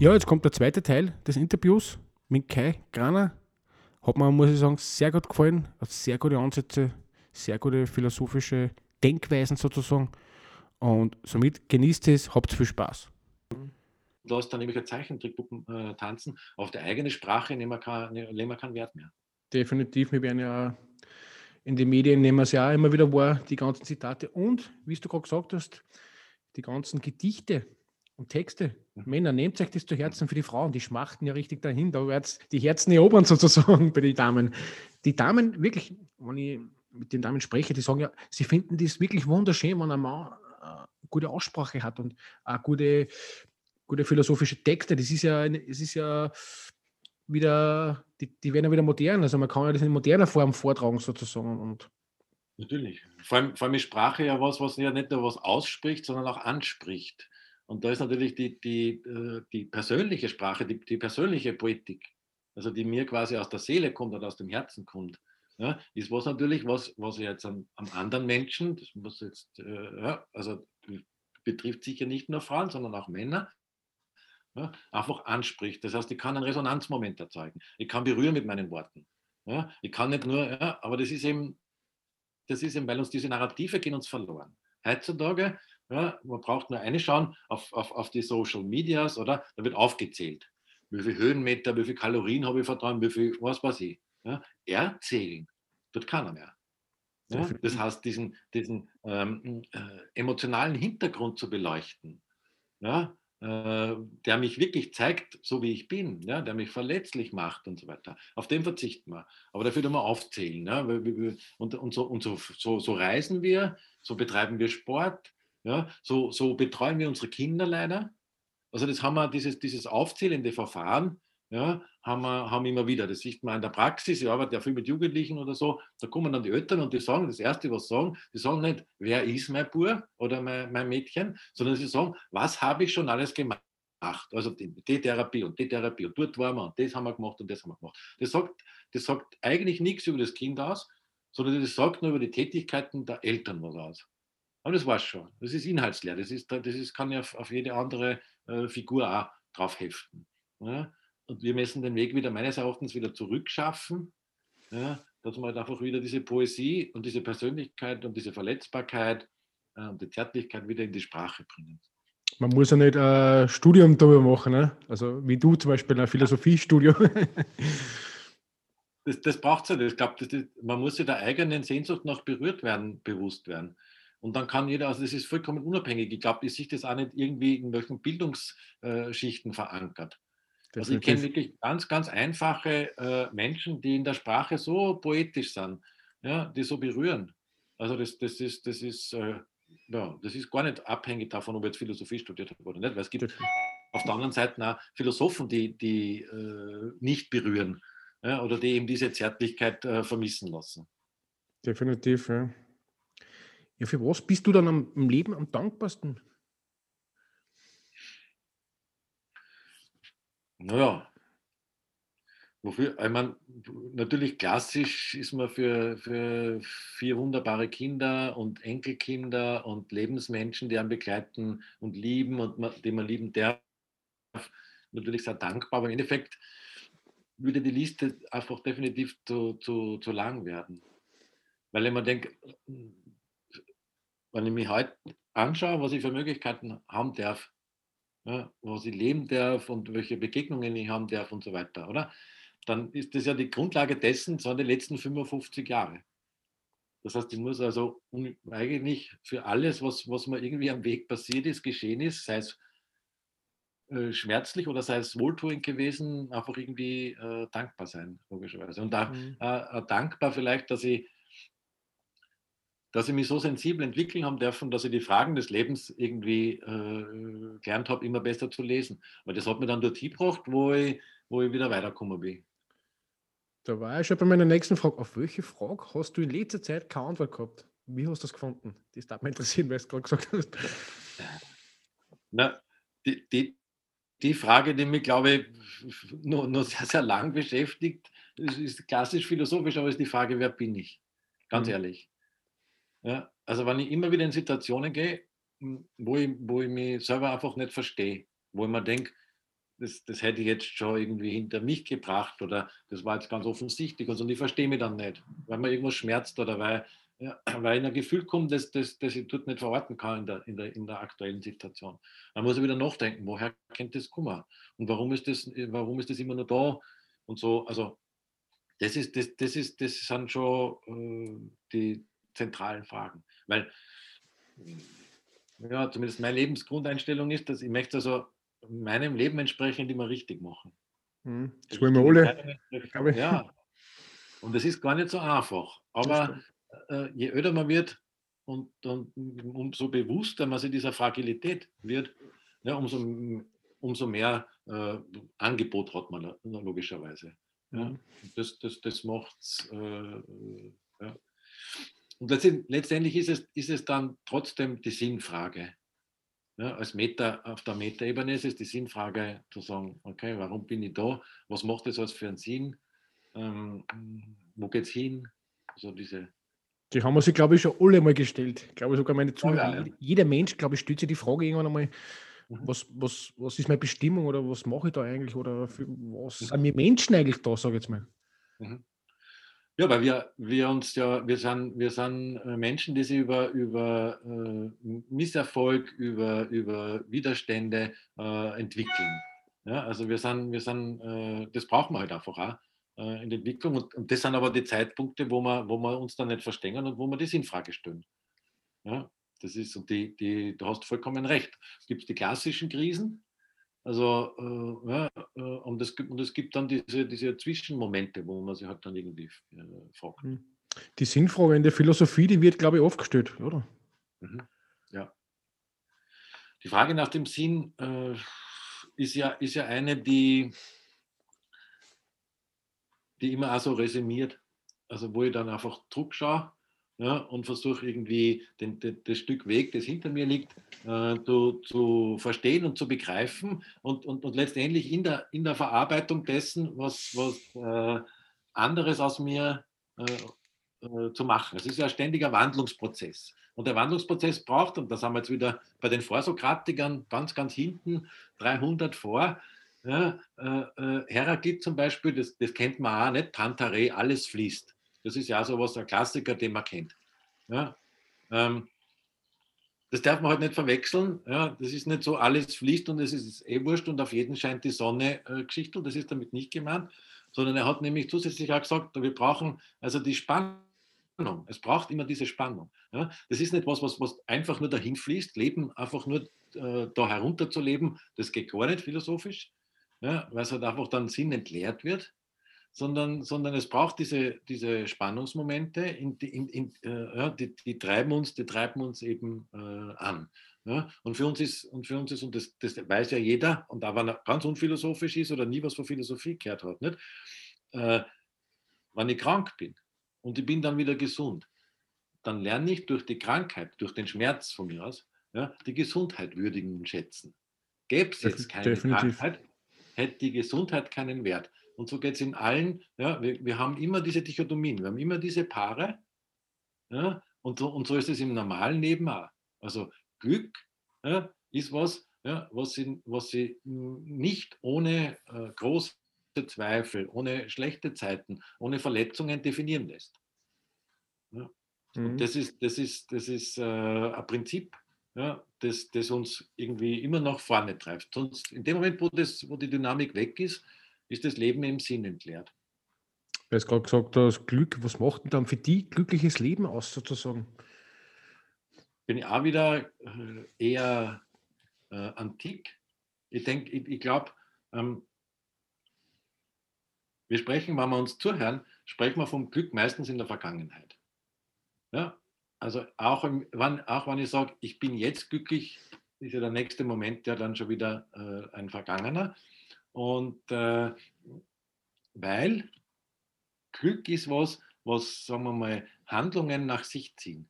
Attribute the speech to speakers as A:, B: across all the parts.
A: Ja, jetzt kommt der zweite Teil des Interviews mit Kai Graner. Hat mir, muss ich sagen, sehr gut gefallen. Hat sehr gute Ansätze, sehr gute philosophische Denkweisen sozusagen. Und somit genießt es, habt viel Spaß.
B: Du hast dann irgendwelche Zeichentrickpuppen äh, tanzen. Auf die eigene Sprache nehmen wir, kein, nehmen wir keinen Wert mehr.
A: Definitiv, wir werden ja in den Medien nehmen wir es ja auch immer wieder wahr, die ganzen Zitate. Und, wie du gerade gesagt hast, die ganzen Gedichte, und Texte. Männer, nehmt euch das zu Herzen für die Frauen, die schmachten ja richtig dahin, da wird die Herzen erobern sozusagen bei den Damen. Die Damen, wirklich, wenn ich mit den Damen spreche, die sagen ja, sie finden das wirklich wunderschön, wenn ein Mann eine äh, gute Aussprache hat und auch gute, gute philosophische Texte. Das ist ja, es ist ja wieder, die, die werden ja wieder modern, also man kann ja das in moderner Form vortragen sozusagen. Und
B: Natürlich. Vor allem, vor allem ist Sprache ja was, was ja nicht nur was ausspricht, sondern auch anspricht. Und da ist natürlich die, die, äh, die persönliche Sprache, die, die persönliche Poetik, also die mir quasi aus der Seele kommt oder aus dem Herzen kommt, ja, ist was natürlich, was, was jetzt am, am anderen Menschen, das muss jetzt, äh, ja, also betrifft sicher nicht nur Frauen, sondern auch Männer, ja, einfach anspricht. Das heißt, ich kann einen Resonanzmoment erzeugen. Ich kann berühren mit meinen Worten. Ja, ich kann nicht nur, ja, aber das ist eben, das ist eben, weil uns diese Narrative gehen uns verloren. Heutzutage ja, man braucht nur eine schauen auf, auf, auf die Social Medias, oder? Da wird aufgezählt. Wie viele Höhenmeter, wie viele Kalorien habe ich vertrauen, wie viel, was weiß ich. Ja? Erzählen tut keiner mehr. Ja? Das heißt, diesen, diesen ähm, äh, emotionalen Hintergrund zu beleuchten, ja? Äh, der mich wirklich zeigt, so wie ich bin, ja? der mich verletzlich macht und so weiter. Auf den verzichten wir. Aber dafür immer aufzählen. Ja? Und, und, so, und so, so, so reisen wir, so betreiben wir Sport, ja, so, so betreuen wir unsere Kinder leider. Also das haben wir, dieses, dieses aufzählende Verfahren, ja, haben wir haben immer wieder. Das sieht man in der Praxis, ich arbeite ja viel mit Jugendlichen oder so, da kommen dann die Eltern und die sagen, das Erste, was sie sagen, die sagen nicht, wer ist mein Bub oder mein, mein Mädchen, sondern sie sagen, was habe ich schon alles gemacht? Also die, die, Therapie und die Therapie und dort waren wir und das haben wir gemacht und das haben wir gemacht. Das sagt, das sagt eigentlich nichts über das Kind aus, sondern das sagt nur über die Tätigkeiten der Eltern was aus. Aber das war's schon. Das ist inhaltsleer. Das, ist, das ist, kann ja auf, auf jede andere äh, Figur auch drauf heften. Ja? Und wir müssen den Weg wieder meines Erachtens wieder zurückschaffen, ja? dass wir halt einfach wieder diese Poesie und diese Persönlichkeit und diese Verletzbarkeit äh, und die Zärtlichkeit wieder in die Sprache bringen.
A: Man muss ja nicht ein Studium darüber machen, ne? also wie du zum Beispiel ein Philosophiestudium.
B: das, das braucht es ja nicht. Ich glaube, man muss sich der eigenen Sehnsucht noch berührt werden, bewusst werden. Und dann kann jeder, also das ist vollkommen unabhängig. Ich glaube, ist sich das auch nicht irgendwie in welchen Bildungsschichten verankert. Also ich kenne wirklich ganz, ganz einfache äh, Menschen, die in der Sprache so poetisch sind, ja, die so berühren. Also das, das ist, das ist, äh, ja, das ist gar nicht abhängig davon, ob ich jetzt Philosophie studiert habe oder nicht, weil es gibt auf der anderen Seite auch Philosophen, die, die äh, nicht berühren ja, oder die eben diese Zärtlichkeit äh, vermissen lassen.
A: Definitiv, ja. Ja, für was bist du dann am, im Leben am dankbarsten?
B: Naja, wofür? Ich meine, natürlich klassisch ist man für, für vier wunderbare Kinder und Enkelkinder und Lebensmenschen, die einen begleiten und lieben und man, die man lieben darf, natürlich sehr dankbar. Aber im Endeffekt würde die Liste einfach definitiv zu, zu, zu lang werden. Weil ich mir denke, wenn ich mich heute anschaue, was ich für Möglichkeiten haben darf, ja, was ich leben darf und welche Begegnungen ich haben darf und so weiter, oder? Dann ist das ja die Grundlage dessen, so die letzten 55 Jahre. Das heißt, ich muss also eigentlich für alles, was, was mir irgendwie am Weg passiert ist, geschehen ist, sei es äh, schmerzlich oder sei es wohltuend gewesen, einfach irgendwie äh, dankbar sein, logischerweise. Und da mhm. äh, dankbar vielleicht, dass ich dass ich mich so sensibel entwickeln haben dürfen, dass ich die Fragen des Lebens irgendwie äh, gelernt habe, immer besser zu lesen. Weil das hat mir dann dorthin gebracht, wo ich, wo ich wieder weitergekommen bin.
A: Da war ich schon bei meiner nächsten Frage. Auf welche Frage hast du in letzter Zeit keine Antwort gehabt? Wie hast du das gefunden? Das darf mich interessieren, weil du es gerade gesagt hast.
B: Na, die, die, die Frage, die mich, glaube ich, nur, nur sehr, sehr lang beschäftigt, ist, ist klassisch philosophisch, aber ist die Frage, wer bin ich? Ganz mhm. ehrlich. Ja, also wenn ich immer wieder in Situationen gehe, wo ich, wo ich mich selber einfach nicht verstehe, wo ich mir denke, das, das hätte ich jetzt schon irgendwie hinter mich gebracht oder das war jetzt ganz offensichtlich und ich verstehe mich dann nicht, weil mir irgendwas schmerzt oder weil, ja, weil in ein Gefühl kommt, das, das, das ich dort nicht verorten kann in der, in, der, in der aktuellen Situation. Dann muss ich wieder nachdenken, woher kennt das Kummer und warum ist das, warum ist das immer nur da und so. Also das ist, das, das ist, das sind schon äh, die zentralen Fragen. Weil ja, zumindest meine Lebensgrundeinstellung ist, dass ich möchte also meinem Leben entsprechend immer richtig machen.
A: Hm, das wollen wir alle.
B: Ja. Und das ist gar nicht so einfach. Aber äh, je öder man wird und, und umso bewusster man sich dieser Fragilität wird, ja, umso, umso mehr äh, Angebot hat man logischerweise. Ja. Hm. Das, das, das macht es. Äh, ja. Und letztendlich ist es, ist es dann trotzdem die Sinnfrage. Ja, als Meta, auf der Metaebene ist es die Sinnfrage zu sagen, okay, warum bin ich da? Was macht das als für einen Sinn? Ähm, wo geht es hin? Also diese
A: die haben wir sich, glaube ich, schon alle mal gestellt. Ich glaube sogar meine Zuhörer. Ja, ja. Jeder Mensch, glaube ich, stellt sich die Frage irgendwann einmal, mhm. was, was, was ist meine Bestimmung oder was mache ich da eigentlich oder für, was mhm. sind wir Menschen eigentlich da, sage ich jetzt mal. Mhm.
B: Ja, weil wir, wir uns ja, wir sind, wir sind äh, Menschen, die sich über, über äh, Misserfolg, über, über Widerstände äh, entwickeln. Ja, also wir sind, wir sind, äh, das brauchen wir halt einfach auch äh, in der Entwicklung. Und, und, das sind aber die Zeitpunkte, wo wir, wo wir uns dann nicht verstehen und wo wir das in Frage stellen. Ja, das ist, und die, die, du hast vollkommen recht. Es gibt die klassischen Krisen, also, äh, ja, äh, und, es gibt, und es gibt dann diese, diese Zwischenmomente, wo man sich halt dann irgendwie äh, fragt. Hm.
A: Die Sinnfrage in der Philosophie, die wird, glaube ich, oft gestellt, oder?
B: Mhm. Ja. Die Frage nach dem Sinn äh, ist, ja, ist ja eine, die, die immer auch so resümiert. Also, wo ich dann einfach Druck schaue ja, und versuche irgendwie den, den, das Stück Weg, das hinter mir liegt, äh, zu, zu, verstehen und zu begreifen und, und, und letztendlich in der, in der Verarbeitung dessen, was, was äh, anderes aus mir äh, äh zu machen. Es ist ja ein ständiger Wandlungsprozess. Und der Wandlungsprozess braucht, und das haben wir jetzt wieder bei den Vorsokratikern ganz, ganz hinten, 300 vor, ja, äh, äh, Heraklit zum Beispiel, das, das kennt man auch nicht, Tantare, alles fließt. Das ist ja sowas, ein Klassiker, den man kennt. Ja? Ähm, das darf man halt nicht verwechseln. Ja? Das ist nicht so, alles fließt und es ist eh wurscht und auf jeden scheint die Sonne äh, Geschichte. Das ist damit nicht gemeint, sondern er hat nämlich zusätzlich auch gesagt, wir brauchen also die Spannung. Es braucht immer diese Spannung. Ja? Das ist nicht was, was, was einfach nur dahin fließt. Leben einfach nur äh, da herunter zu leben, das geht gar nicht philosophisch, ja? weil es halt einfach dann Sinn entleert wird sondern, sondern es braucht diese, diese Spannungsmomente, in, in, in, äh, die, die, treiben uns, die treiben uns eben äh, an. Ja? Und für uns ist, und für uns ist, und das, das weiß ja jeder, und auch wenn er ganz unphilosophisch ist oder nie was von Philosophie gehört hat, nicht? Äh, wenn ich krank bin und ich bin dann wieder gesund, dann lerne ich durch die Krankheit, durch den Schmerz von mir aus, ja, die Gesundheit würdigen und schätzen. Gäbe es jetzt keine Definitiv. Krankheit, hätte die Gesundheit keinen Wert. Und so geht es in allen. Ja, wir, wir, haben immer diese Dichotomien, wir haben immer diese Paare. Ja, und, so, und so ist es im normalen Leben auch. Also Glück ja, ist was, ja, was, sie, was sie nicht ohne äh, große Zweifel, ohne schlechte Zeiten, ohne Verletzungen definieren lässt. Ja. Mhm. Und das ist, das ist, das ist äh, ein Prinzip, ja, das, das uns irgendwie immer nach vorne treibt. Sonst in dem Moment, wo, das, wo die Dynamik weg ist, ist das Leben im Sinn entleert.
A: Du hast gerade gesagt, das Glück, was macht denn dann für die glückliches Leben aus, sozusagen?
B: Bin ich auch wieder äh, eher äh, antik. Ich denke, ich, ich glaube, ähm, wir sprechen, wenn wir uns zuhören, sprechen wir vom Glück meistens in der Vergangenheit. Ja? also auch, wenn, auch wenn ich sage, ich bin jetzt glücklich, ist ja der nächste Moment ja dann schon wieder äh, ein vergangener. Und äh, weil Glück ist was, was, sagen wir mal, Handlungen nach sich ziehen.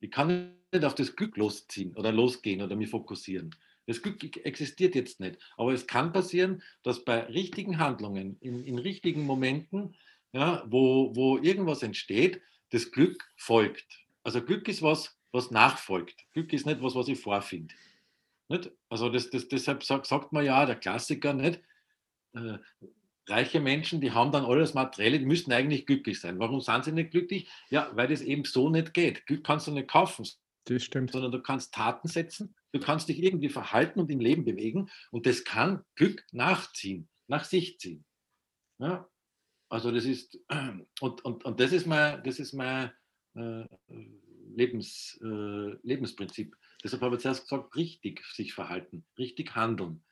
B: Ich kann nicht auf das Glück losziehen oder losgehen oder mich fokussieren. Das Glück existiert jetzt nicht. Aber es kann passieren, dass bei richtigen Handlungen, in, in richtigen Momenten, ja, wo, wo irgendwas entsteht, das Glück folgt. Also Glück ist was, was nachfolgt. Glück ist nicht was, was ich vorfinde. Nicht? Also das, das, deshalb sagt, sagt man ja, der Klassiker nicht, äh, reiche Menschen, die haben dann alles Materielle, die müssten eigentlich glücklich sein. Warum sind sie nicht glücklich? Ja, weil das eben so nicht geht. Glück kannst du nicht kaufen.
A: Das stimmt.
B: Sondern du kannst Taten setzen, du kannst dich irgendwie verhalten und im Leben bewegen und das kann Glück nachziehen, nach sich ziehen. Ja? Also das ist, und, und, und das ist mein, das ist mein äh, Lebens, äh, Lebensprinzip. Deshalb habe ich zuerst gesagt, richtig sich verhalten, richtig handeln.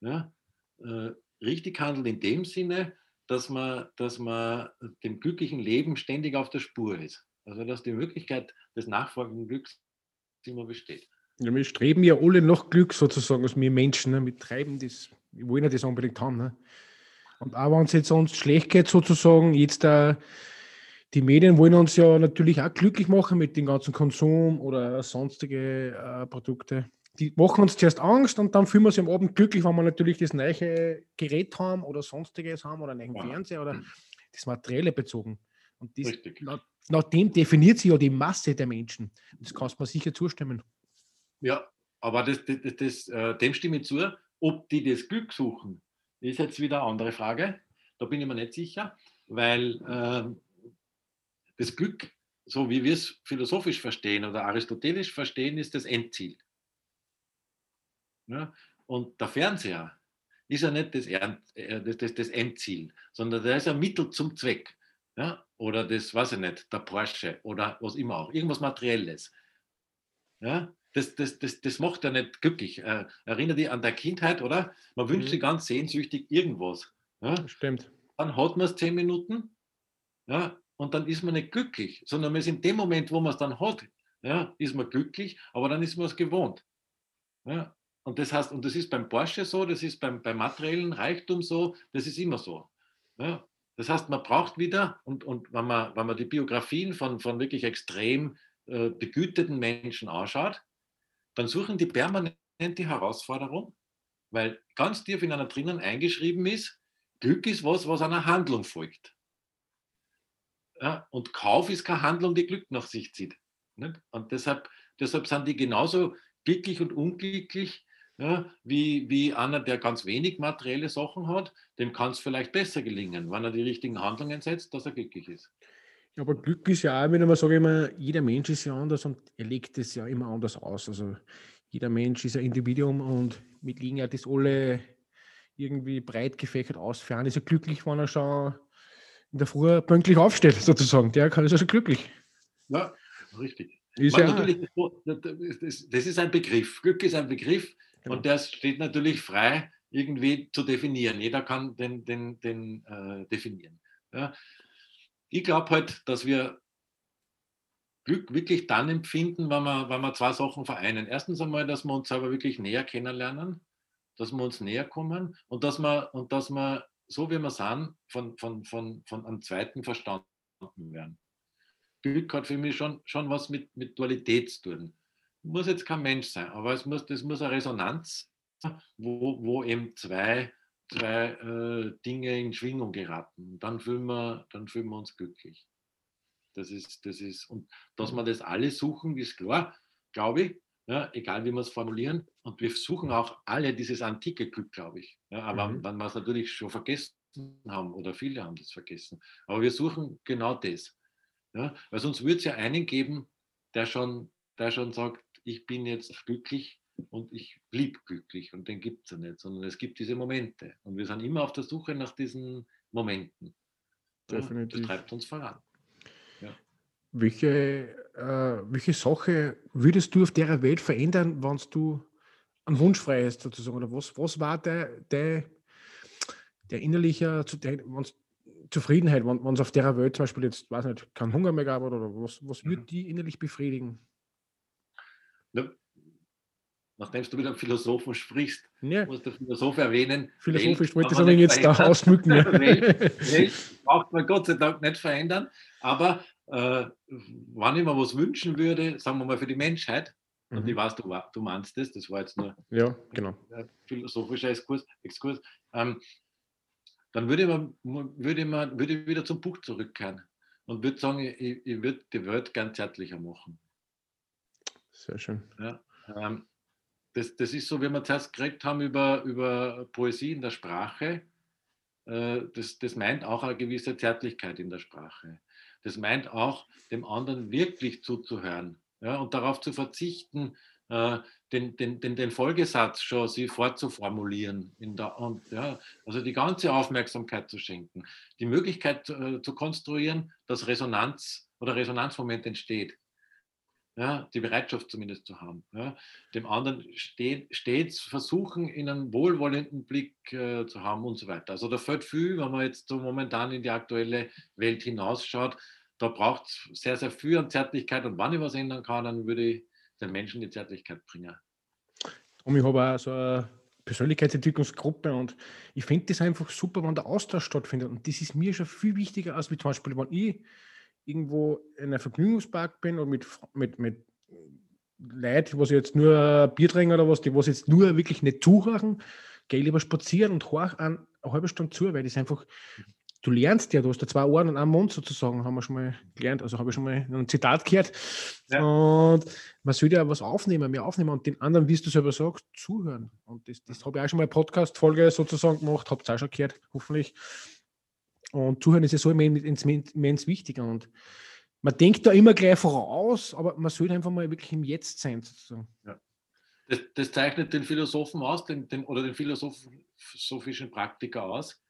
B: Ja? Äh, richtig handeln in dem Sinne, dass man, dass man dem glücklichen Leben ständig auf der Spur ist. Also dass die Möglichkeit des nachfolgenden Glücks immer besteht.
A: Ja, wir streben ja alle noch Glück sozusagen, als wir Menschen. Ne? Wir treiben das, wir wollen ja das unbedingt haben. Ne? Und auch wenn es jetzt uns schlecht geht, sozusagen, jetzt da, äh, die Medien wollen uns ja natürlich auch glücklich machen mit dem ganzen Konsum oder sonstige äh, Produkte die machen uns zuerst Angst und dann fühlen wir uns am Abend glücklich, wenn wir natürlich das neue Gerät haben oder sonstiges haben oder einen neuen Fernseher oder das Materielle bezogen. Und das, nach, nach, dem definiert sich ja die Masse der Menschen. Das kannst du mir sicher zustimmen.
B: Ja, aber das, das, das, äh, dem stimme ich zu. Ob die das Glück suchen, ist jetzt wieder eine andere Frage. Da bin ich mir nicht sicher, weil äh, das Glück, so wie wir es philosophisch verstehen oder aristotelisch verstehen, ist das Endziel. Ja? Und der Fernseher ist ja nicht das, äh, das Endziel, sondern der ist ein Mittel zum Zweck. Ja? Oder das, weiß ich nicht, der Porsche oder was immer auch, irgendwas Materielles. Ja? Das, das, das, das macht ja nicht glücklich. Äh, erinnere dich an der Kindheit, oder? Man wünscht mhm. sich ganz sehnsüchtig irgendwas. Ja?
A: Stimmt.
B: Dann hat man es zehn Minuten ja? Und dann ist man nicht glücklich, sondern man ist in dem Moment, wo man es dann hat, ja, ist man glücklich, aber dann ist man es gewohnt. Ja? Und das heißt, und das ist beim Porsche so, das ist beim, beim materiellen Reichtum so, das ist immer so. Ja? Das heißt, man braucht wieder, und, und wenn, man, wenn man die Biografien von, von wirklich extrem äh, begüteten Menschen anschaut, dann suchen die permanent die Herausforderung, weil ganz tief in einer drinnen eingeschrieben ist, Glück ist was, was einer Handlung folgt. Ja? Und Kauf ist keine Handlung, die Glück nach sich zieht. Nicht? Und deshalb, deshalb sind die genauso glücklich und unglücklich ja, wie, wie einer, der ganz wenig materielle Sachen hat, dem kann es vielleicht besser gelingen, wenn er die richtigen Handlungen setzt, dass er glücklich ist.
A: Ja, aber Glück ist ja auch, wenn man sage immer, jeder Mensch ist ja anders und er legt es ja immer anders aus. Also jeder Mensch ist ein Individuum und mit liegen ja das alle irgendwie breit gefächert aus. Für einen ist er glücklich, wenn er schon in der Früh pünktlich aufsteht, sozusagen. Der kann ist also glücklich.
B: Ja, richtig. Ist ja, das ist ein Begriff. Glück ist ein Begriff, Genau. Und das steht natürlich frei, irgendwie zu definieren. Jeder kann den, den, den äh, definieren. Ja. Ich glaube halt, dass wir Glück wirklich dann empfinden, wenn wir, wenn wir zwei Sachen vereinen. Erstens einmal, dass wir uns selber wirklich näher kennenlernen, dass wir uns näher kommen und dass wir, und dass wir so wie wir sind, von, von, von, von einem zweiten verstanden werden. Glück hat für mich schon, schon was mit, mit Dualität zu tun muss jetzt kein Mensch sein, aber es muss, das muss eine Resonanz, wo, wo eben zwei, zwei äh, Dinge in Schwingung geraten. Dann fühlen, wir, dann fühlen wir uns glücklich. Das ist, das ist, und dass wir das alle suchen, ist klar, glaube ich, ja, egal wie wir es formulieren. Und wir suchen auch alle dieses antike Glück, glaube ich. Ja, aber mhm. wenn wir es natürlich schon vergessen haben oder viele haben das vergessen. Aber wir suchen genau das. Ja, weil sonst würde es ja einen geben, der schon, der schon sagt, ich bin jetzt glücklich und ich blieb glücklich und den gibt es ja nicht, sondern es gibt diese Momente und wir sind immer auf der Suche nach diesen Momenten. Definitiv. das treibt uns voran.
A: Ja. Welche, äh, welche Sache würdest du auf der Welt verändern, wenn du einen Wunsch frei hast, sozusagen? Oder was, was war der, der, der innerliche, wenn Zufriedenheit, wenn es auf der Welt zum Beispiel jetzt, weiß nicht, kein Hunger mehr gab oder was, was mhm. würde die innerlich befriedigen?
B: Ja, nachdem du wieder Philosophen sprichst,
A: ja.
B: musst du Philosoph erwähnen.
A: Philosophisch wollte ich es jetzt da ausmücken.
B: Welt, braucht man Gott sei Dank nicht verändern, aber äh, wann ich mir was wünschen würde, sagen wir mal für die Menschheit, mhm. und ich weiß, du, du meinst das, das war jetzt nur
A: ja, genau.
B: ein philosophischer Exkurs, Exkurs ähm, dann würde man, würde man würde wieder zum Buch zurückkehren und würde sagen, ich, ich würde die Welt gern zärtlicher machen.
A: Sehr schön.
B: Ja, ähm, das, das ist so, wie wir zuerst geredet haben über, über Poesie in der Sprache, äh, das, das meint auch eine gewisse Zärtlichkeit in der Sprache. Das meint auch, dem anderen wirklich zuzuhören ja, und darauf zu verzichten, äh, den, den, den, den Folgesatz schon sie fortzuformulieren. In der, und, ja, also die ganze Aufmerksamkeit zu schenken. Die Möglichkeit äh, zu konstruieren, dass Resonanz oder Resonanzmoment entsteht ja, die Bereitschaft zumindest zu haben. Ja, dem anderen steht, stets versuchen, in einen wohlwollenden Blick äh, zu haben und so weiter. Also da fällt viel, wenn man jetzt so momentan in die aktuelle Welt hinausschaut, da braucht es sehr, sehr viel an Zärtlichkeit und wenn ich was ändern kann, dann würde ich den Menschen die Zärtlichkeit bringen.
A: Und ich habe auch so eine Persönlichkeitsentwicklungsgruppe und ich finde das einfach super, wenn der Austausch stattfindet. Und das ist mir schon viel wichtiger, als wie zum Beispiel, wenn ich irgendwo in einem Vergnügungspark bin und mit, mit, mit Leuten, was jetzt nur Bier trinken oder was, die was jetzt nur wirklich nicht zuhören, gehe lieber spazieren und horch an eine halbe Stunde zu, weil das einfach, du lernst ja, du hast da zwei Ohren und einen Mund sozusagen, haben wir schon mal gelernt, also habe ich schon mal ein Zitat gehört. Ja. Und man sollte ja was aufnehmen, mehr aufnehmen und den anderen, wie du selber sagst, zuhören. Und das, das habe ich auch schon mal Podcast-Folge sozusagen gemacht, habt ihr auch schon gehört, hoffentlich. Und Zuhören ist ja so immens wichtig. Und man denkt da immer gleich voraus, aber man sollte einfach mal wirklich im Jetzt sein. Sozusagen.
B: Ja. Das, das, zeichnet den Philosophen aus, den, den, oder den philosophischen Praktiker aus,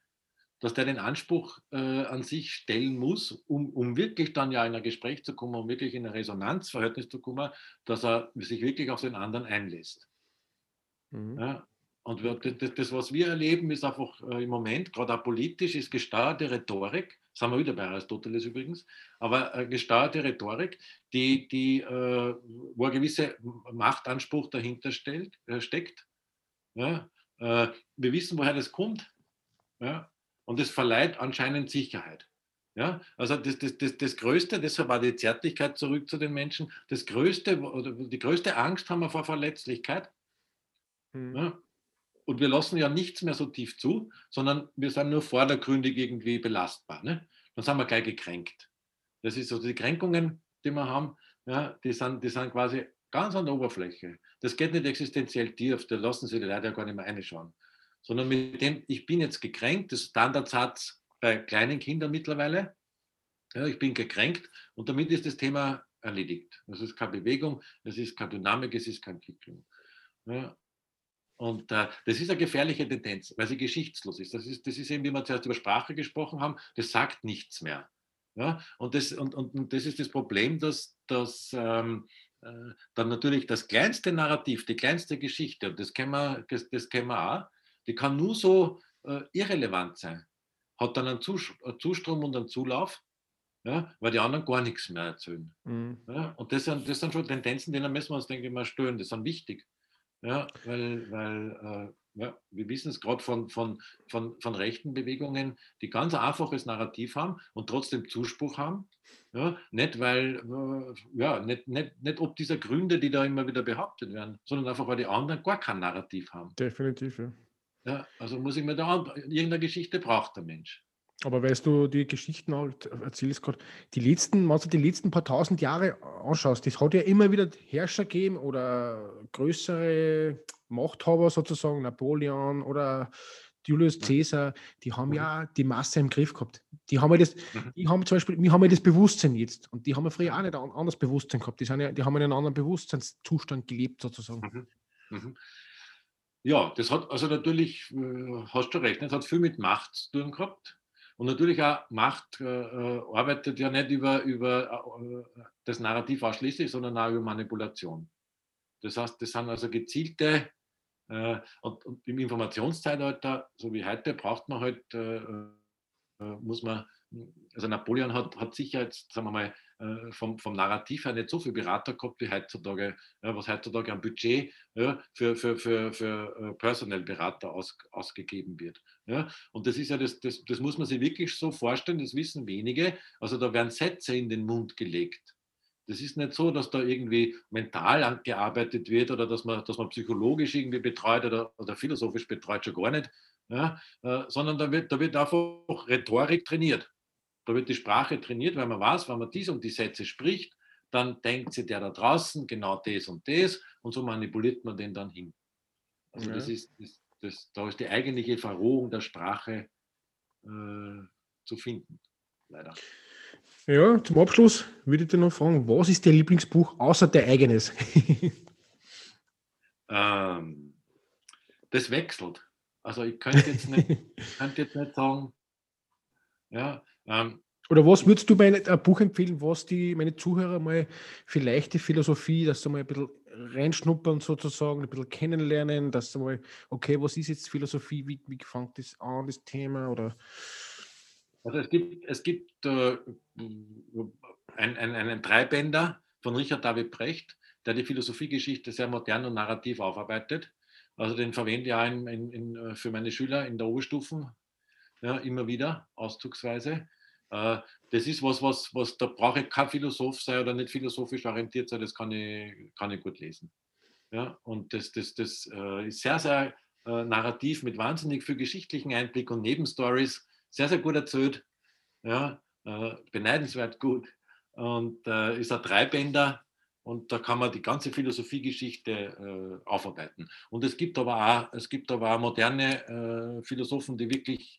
B: dass der den Anspruch äh, an sich stellen muss, um, um wirklich dann ja in ein Gespräch zu kommen, um wirklich in ein Resonanzverhältnis zu kommen, dass er sich wirklich auf den anderen einlässt. Mhm. Ja, und das, das, was wir erleben, ist einfach äh, im Moment, gerade auch politisch, ist gesteuerte Rhetorik, das haben wir wieder bei Aristoteles übrigens, aber äh, gesteuerte Rhetorik, die, die, äh, wo ein gewisser Machtanspruch dahinter stellt, steckt. Ja? Wir wissen, woher das kommt. Ja? Und es verleiht anscheinend Sicherheit. Ja, also das, das, das, das Größte, deshalb war die Zärtlichkeit zurück zu den Menschen, das Größte, oder die größte Angst haben wir vor Verletzlichkeit. Hm. Ja, und wir lassen ja nichts mehr so tief zu, sondern wir sind nur vordergründig irgendwie belastbar. Ne? Dann sind wir gleich gekränkt. Das ist so die Kränkungen, die wir haben, ja, die, sind, die sind quasi ganz an der Oberfläche. Das geht nicht existenziell tief, da lassen sie die Leute ja gar nicht mehr reinschauen. Sondern mit dem, ich bin jetzt gekränkt, das Standardsatz bei kleinen Kindern mittlerweile, ja, ich bin gekränkt und damit ist das Thema erledigt. Es ist keine Bewegung, es ist keine Dynamik, es ist keine Entwicklung. Ja, und äh, das ist eine gefährliche Tendenz, weil sie geschichtslos ist. Das ist, das ist eben, wie wir zuerst über Sprache gesprochen haben, das sagt nichts mehr. Ja? Und, das, und, und, und das ist das Problem, dass, dass ähm, äh, dann natürlich das kleinste Narrativ, die kleinste Geschichte, und das kennen wir, das, das kennen wir auch, die kann nur so äh, irrelevant sein. Hat dann einen Zustrom und einen Zulauf, ja, weil die anderen gar nichts mehr erzählen. Mhm. Ja, und das sind, das sind schon Tendenzen, denen müssen wir uns, denke ich mal, stören. Die sind wichtig. Ja, weil, weil äh, ja, wir wissen es gerade von, von, von, von rechten Bewegungen, die ganz einfaches Narrativ haben und trotzdem Zuspruch haben. Ja, nicht weil, äh, ja, nicht, nicht, nicht ob dieser Gründe, die da immer wieder behauptet werden, sondern einfach, weil die anderen gar kein Narrativ haben.
A: Definitiv, ja.
B: ja also muss ich mir da, irgendeine Geschichte braucht der Mensch.
A: Aber weißt du, die Geschichten halt, erzählst gerade, die letzten, wenn du die letzten paar tausend Jahre anschaust, das hat ja immer wieder Herrscher gegeben oder größere Machthaber sozusagen, Napoleon oder Julius Caesar, die haben ja mhm. die Masse im Griff gehabt. Die haben ja das, mhm. die haben zum Beispiel, wir haben ja das Bewusstsein jetzt und die haben ja früher auch nicht ein anderes Bewusstsein gehabt. Die, sind ja, die haben in einem anderen Bewusstseinszustand gelebt sozusagen.
B: Mhm. Ja, das hat also natürlich, äh, hast du recht, das hat viel mit Macht zu tun gehabt. Und natürlich auch Macht äh, äh, arbeitet ja nicht über, über äh, das Narrativ ausschließlich, sondern auch über Manipulation. Das heißt, das sind also gezielte, äh, und, und, im Informationszeitalter, so wie heute, braucht man halt äh, muss man, also Napoleon hat, hat sicher jetzt, sagen wir mal, äh, vom, vom Narrativ her nicht so viel Berater gehabt wie heutzutage, ja, was heutzutage am Budget ja, für, für, für, für äh, Personal-Berater aus, ausgegeben wird. Ja. Und das ist ja das, das, das muss man sich wirklich so vorstellen, das wissen wenige. Also da werden Sätze in den Mund gelegt. Das ist nicht so, dass da irgendwie mental gearbeitet wird oder dass man, dass man psychologisch irgendwie betreut oder, oder philosophisch betreut, schon gar nicht, ja, äh, sondern da wird, da wird einfach Rhetorik trainiert. Da wird die Sprache trainiert, weil man weiß, wenn man dies und die Sätze spricht, dann denkt sich der da draußen genau das und das und so manipuliert man den dann hin. Also ja. das ist, das, das, da ist die eigentliche Verrohung der Sprache äh, zu finden, leider.
A: Ja, zum Abschluss würde ich dir noch fragen, was ist dein Lieblingsbuch außer dein eigenes?
B: ähm, das wechselt. Also ich könnte jetzt nicht, könnte jetzt nicht sagen, ja,
A: ähm, Oder was würdest du mir ein Buch empfehlen, was die meine Zuhörer mal vielleicht die Philosophie, dass sie mal ein bisschen reinschnuppern sozusagen, ein bisschen kennenlernen, dass sie mal, okay, was ist jetzt Philosophie, wie, wie fängt das an, das Thema oder
B: also es gibt, es gibt äh, ein, ein, einen Dreibänder von Richard David Brecht, der die Philosophiegeschichte sehr modern und narrativ aufarbeitet. Also den verwende ich auch in, in, in, äh, für meine Schüler in der Oberstufen ja, immer wieder, auszugsweise. Äh, das ist was, was, was da brauche ich kein Philosoph sein oder nicht philosophisch orientiert sein, das kann ich, kann ich gut lesen. Ja, und das, das, das äh, ist sehr, sehr äh, narrativ mit wahnsinnig viel geschichtlichen Einblick und Nebenstories, sehr, sehr gut erzählt. Ja, beneidenswert gut. Und ist ein Dreibänder und da kann man die ganze Philosophiegeschichte aufarbeiten. Und es gibt aber auch, es gibt aber auch moderne Philosophen, die wirklich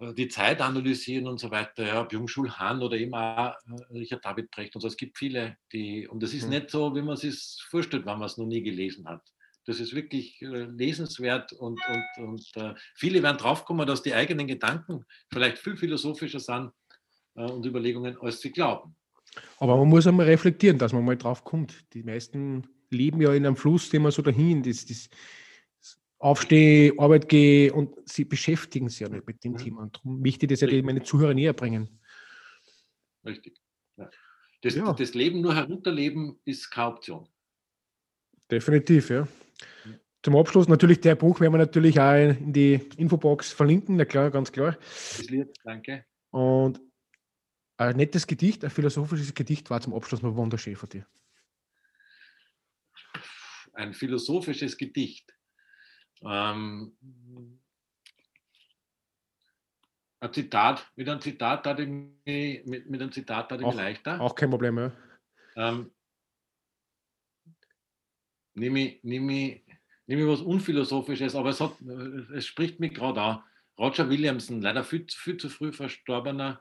B: die Zeit analysieren und so weiter, ja, Byung-Chul Han oder eben auch äh, Richard David Brecht und so. Es gibt viele, die, und das ist mhm. nicht so, wie man es sich vorstellt, wenn man es noch nie gelesen hat. Das ist wirklich äh, lesenswert und, und, und äh, viele werden draufkommen, dass die eigenen Gedanken vielleicht viel philosophischer sind äh, und Überlegungen, als sie glauben.
A: Aber man muss einmal reflektieren, dass man mal drauf kommt. Die meisten leben ja in einem Fluss, den man so dahin, das, das aufstehe, Arbeit gehe und sie beschäftigen sich ja nicht mit dem. Thema. Und darum möchte ich das ja meine Zuhörer näher bringen.
B: Richtig. Ja. Das, ja. das Leben nur herunterleben ist keine Option.
A: Definitiv, ja. Zum Abschluss natürlich der Buch werden wir natürlich auch in die Infobox verlinken, na klar, ganz klar.
B: Das Lied, danke.
A: Und ein nettes Gedicht, ein philosophisches Gedicht war zum Abschluss noch wunderschön von dir.
B: Ein philosophisches Gedicht. Ähm, ein Zitat, mit einem Zitat hat mit, mit einem Zitat hat
A: auch,
B: leichter.
A: Auch kein Problem, ja.
B: Ähm, nehme ich, nehme ich, nehme ich was Unphilosophisches, aber es, hat, es spricht mich gerade an. Roger Williamson, leider viel, viel zu früh verstorbener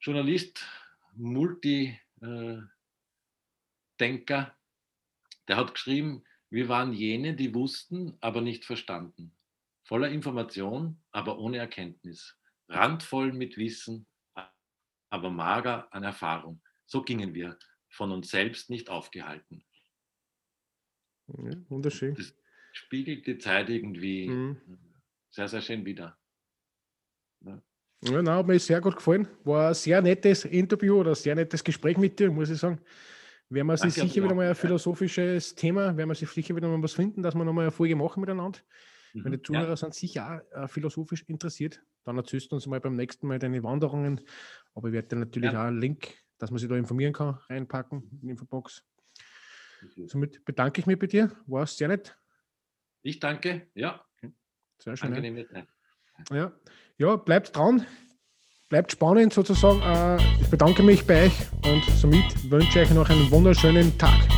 B: Journalist, Multidenker, der hat geschrieben, wir waren jene, die wussten, aber nicht verstanden. Voller Information, aber ohne Erkenntnis. Randvoll mit Wissen, aber mager an Erfahrung. So gingen wir, von uns selbst nicht aufgehalten.
A: Ja, wunderschön. Das
B: spiegelt die Zeit irgendwie mhm. sehr, sehr schön wieder.
A: Ja. Ja, nein, hat mir sehr gut gefallen. War ein sehr nettes Interview oder ein sehr nettes Gespräch mit dir, muss ich sagen. Werden wir sich sicher wieder mal ein philosophisches Thema, werden wir sich sicher wieder mal was finden, dass wir nochmal eine Folge machen miteinander. Mhm. Meine Zuhörer ja. sind sicher auch äh, philosophisch interessiert. Dann erzählst du uns mal beim nächsten Mal deine Wanderungen. Aber ich werde dir natürlich ja. auch einen Link, dass man sich da informieren kann, reinpacken in die Infobox. Mhm. Somit bedanke ich mich bei dir. War es sehr nett.
B: Ich danke, ja.
A: Sehr schön. Angenehm, ja. ja, bleibt dran bleibt spannend sozusagen. Äh, ich bedanke mich bei euch und somit wünsche ich euch noch einen wunderschönen Tag.